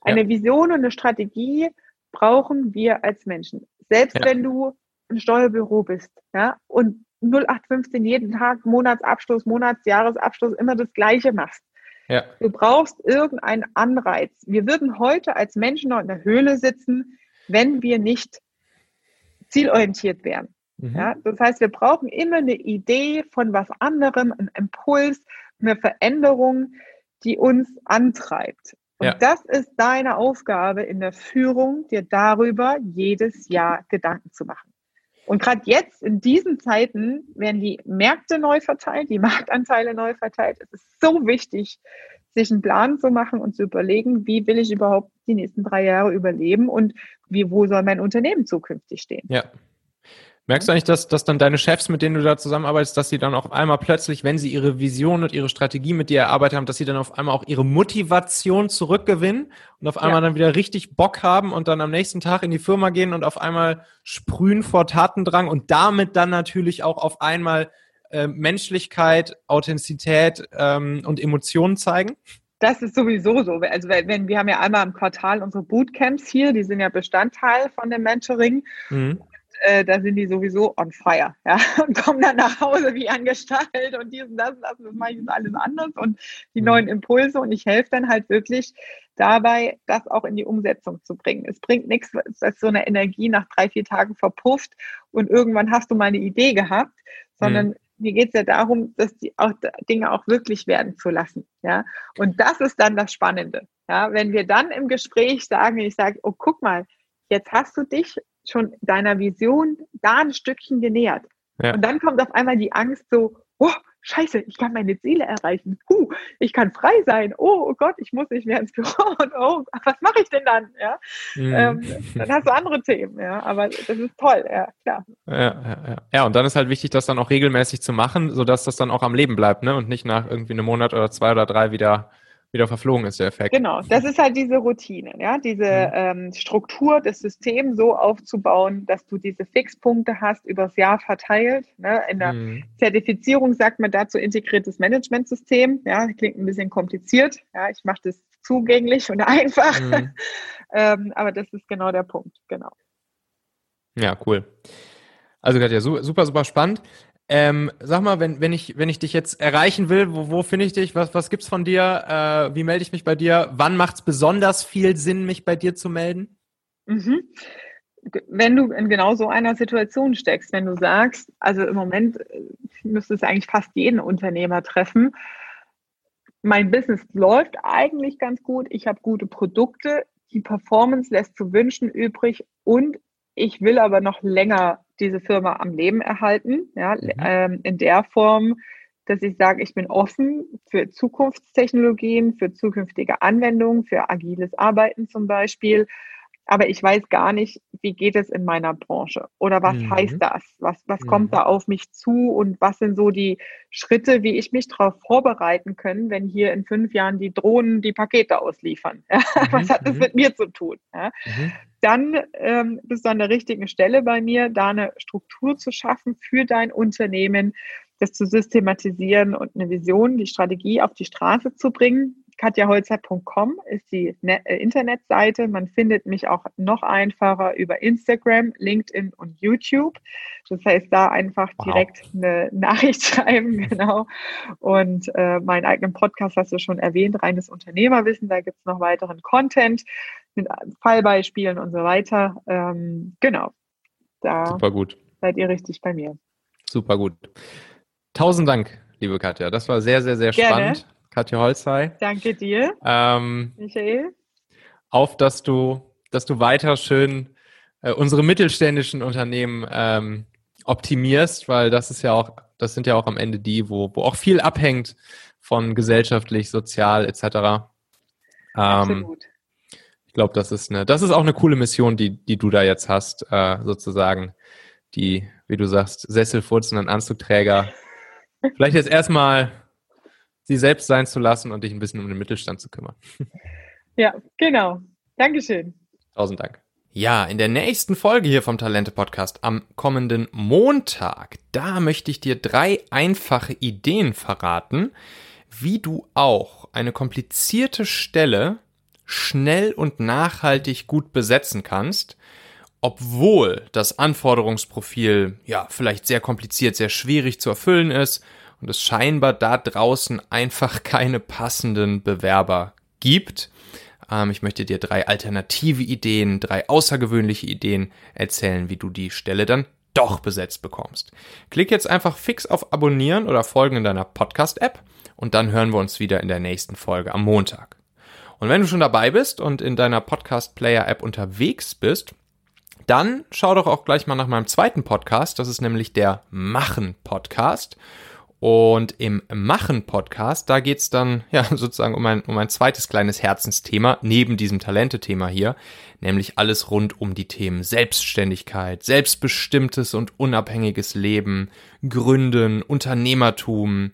Eine ja. Vision und eine Strategie brauchen wir als Menschen. Selbst ja. wenn du ein Steuerbüro bist, ja, und 0815 jeden Tag Monatsabschluss, Monatsjahresabschluss immer das Gleiche machst, ja. Du brauchst irgendeinen Anreiz. Wir würden heute als Menschen noch in der Höhle sitzen, wenn wir nicht zielorientiert wären. Mhm. Ja, das heißt, wir brauchen immer eine Idee von was anderem, einen Impuls, eine Veränderung, die uns antreibt. Und ja. das ist deine Aufgabe in der Führung, dir darüber jedes Jahr Gedanken zu machen. Und gerade jetzt in diesen Zeiten werden die Märkte neu verteilt, die Marktanteile neu verteilt. Es ist so wichtig, sich einen Plan zu machen und zu überlegen, wie will ich überhaupt die nächsten drei Jahre überleben und wie, wo soll mein Unternehmen zukünftig stehen. Ja. Merkst du eigentlich, dass, dass dann deine Chefs, mit denen du da zusammenarbeitest, dass sie dann auf einmal plötzlich, wenn sie ihre Vision und ihre Strategie mit dir erarbeitet haben, dass sie dann auf einmal auch ihre Motivation zurückgewinnen und auf einmal ja. dann wieder richtig Bock haben und dann am nächsten Tag in die Firma gehen und auf einmal sprühen vor Tatendrang und damit dann natürlich auch auf einmal äh, Menschlichkeit, Authentizität ähm, und Emotionen zeigen? Das ist sowieso so. Also wenn wir haben ja einmal im Quartal unsere Bootcamps hier, die sind ja Bestandteil von dem Mentoring. Mhm äh, da sind die sowieso on fire, ja, und kommen dann nach Hause wie angestellt und dies und das und das, das mache ich jetzt alles anders und die mhm. neuen Impulse und ich helfe dann halt wirklich dabei, das auch in die Umsetzung zu bringen. Es bringt nichts, dass so eine Energie nach drei, vier Tagen verpufft und irgendwann hast du mal eine Idee gehabt, sondern mhm mir geht es ja darum, dass die auch Dinge auch wirklich werden zu lassen. Ja, und das ist dann das Spannende. Ja, wenn wir dann im Gespräch sagen, ich sage, oh, guck mal, jetzt hast du dich schon deiner Vision da ein Stückchen genähert. Ja. Und dann kommt auf einmal die Angst so, oh, scheiße, ich kann meine Ziele erreichen. Huh, ich kann frei sein. Oh, oh Gott, ich muss nicht mehr ins Büro. Und oh, was mache ich denn dann? Ja, mhm. ähm, dann hast du andere Themen. Ja, aber das ist toll. Ja, klar. Ja, ja, ja. ja, und dann ist halt wichtig, das dann auch regelmäßig zu machen, sodass das dann auch am Leben bleibt, ne? Und nicht nach irgendwie einem Monat oder zwei oder drei wieder wieder verflogen ist, der Effekt. Genau, das ist halt diese Routine, ja, diese mhm. ähm, Struktur des Systems so aufzubauen, dass du diese Fixpunkte hast, übers Jahr verteilt. Ne? In der mhm. Zertifizierung sagt man dazu integriertes Managementsystem. Ja, klingt ein bisschen kompliziert. Ja, ich mache das zugänglich und einfach. Mhm. ähm, aber das ist genau der Punkt, genau. Ja, cool. Also Katja, super, super spannend. Ähm, sag mal, wenn, wenn, ich, wenn ich dich jetzt erreichen will, wo, wo finde ich dich? Was, was gibt's von dir? Äh, wie melde ich mich bei dir? Wann macht es besonders viel Sinn, mich bei dir zu melden? Mhm. Wenn du in genau so einer Situation steckst, wenn du sagst, also im Moment äh, müsste es eigentlich fast jeden Unternehmer treffen, mein Business läuft eigentlich ganz gut, ich habe gute Produkte, die Performance lässt zu wünschen übrig und ich will aber noch länger diese Firma am Leben erhalten, ja, mhm. ähm, in der Form, dass ich sage, ich bin offen für Zukunftstechnologien, für zukünftige Anwendungen, für agiles Arbeiten zum Beispiel. Aber ich weiß gar nicht, wie geht es in meiner Branche oder was mhm. heißt das? Was, was mhm. kommt da auf mich zu und was sind so die Schritte, wie ich mich darauf vorbereiten kann, wenn hier in fünf Jahren die Drohnen die Pakete ausliefern? Ja? Mhm. Was hat das mhm. mit mir zu tun? Ja? Mhm dann ähm, bist du an der richtigen Stelle bei mir, da eine Struktur zu schaffen für dein Unternehmen, das zu systematisieren und eine Vision, die Strategie auf die Straße zu bringen. katjaholzer.com ist die Net äh, Internetseite. Man findet mich auch noch einfacher über Instagram, LinkedIn und YouTube. Das heißt, da einfach wow. direkt eine Nachricht schreiben, genau. Und äh, meinen eigenen Podcast hast du schon erwähnt, reines Unternehmerwissen. Da gibt es noch weiteren Content mit Fallbeispielen und so weiter. Ähm, genau. Da Super gut. seid ihr richtig bei mir. Super gut. Tausend Dank, liebe Katja. Das war sehr, sehr, sehr Gerne. spannend. Katja Holzei. Danke dir. Ähm, Michael. Auf, dass du, dass du weiter schön äh, unsere mittelständischen Unternehmen ähm, optimierst, weil das ist ja auch, das sind ja auch am Ende die, wo, wo auch viel abhängt von gesellschaftlich, sozial etc. Ähm, Absolut ich glaube, das ist eine, das ist auch eine coole Mission, die, die du da jetzt hast, äh, sozusagen. Die, wie du sagst, Sesselfurzen und Anzugträger. Vielleicht jetzt erstmal sie selbst sein zu lassen und dich ein bisschen um den Mittelstand zu kümmern. Ja, genau. Dankeschön. Tausend Dank. Ja, in der nächsten Folge hier vom Talente Podcast am kommenden Montag, da möchte ich dir drei einfache Ideen verraten, wie du auch eine komplizierte Stelle schnell und nachhaltig gut besetzen kannst, obwohl das Anforderungsprofil ja vielleicht sehr kompliziert, sehr schwierig zu erfüllen ist und es scheinbar da draußen einfach keine passenden Bewerber gibt. Ähm, ich möchte dir drei alternative Ideen, drei außergewöhnliche Ideen erzählen, wie du die Stelle dann doch besetzt bekommst. Klick jetzt einfach fix auf Abonnieren oder Folgen in deiner Podcast-App und dann hören wir uns wieder in der nächsten Folge am Montag. Und wenn du schon dabei bist und in deiner Podcast-Player-App unterwegs bist, dann schau doch auch gleich mal nach meinem zweiten Podcast. Das ist nämlich der Machen-Podcast. Und im Machen-Podcast, da geht's dann ja sozusagen um ein, um ein zweites kleines Herzensthema neben diesem Talente-Thema hier, nämlich alles rund um die Themen Selbstständigkeit, selbstbestimmtes und unabhängiges Leben, Gründen, Unternehmertum,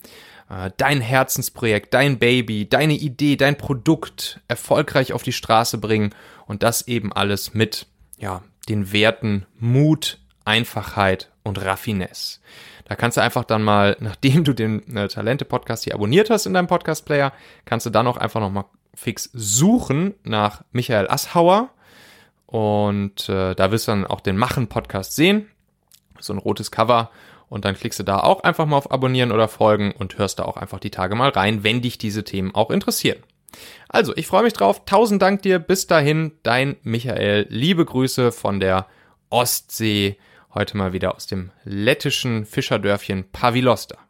äh, dein Herzensprojekt, dein Baby, deine Idee, dein Produkt erfolgreich auf die Straße bringen und das eben alles mit, ja, den Werten Mut, Einfachheit und Raffinesse. Da kannst du einfach dann mal, nachdem du den äh, Talente-Podcast hier abonniert hast in deinem Podcast-Player, kannst du dann auch einfach nochmal fix suchen nach Michael Asshauer. Und äh, da wirst du dann auch den Machen-Podcast sehen. So ein rotes Cover. Und dann klickst du da auch einfach mal auf Abonnieren oder Folgen und hörst da auch einfach die Tage mal rein, wenn dich diese Themen auch interessieren. Also, ich freue mich drauf. Tausend Dank dir. Bis dahin, dein Michael. Liebe Grüße von der Ostsee. Heute mal wieder aus dem lettischen Fischerdörfchen Pavilosta.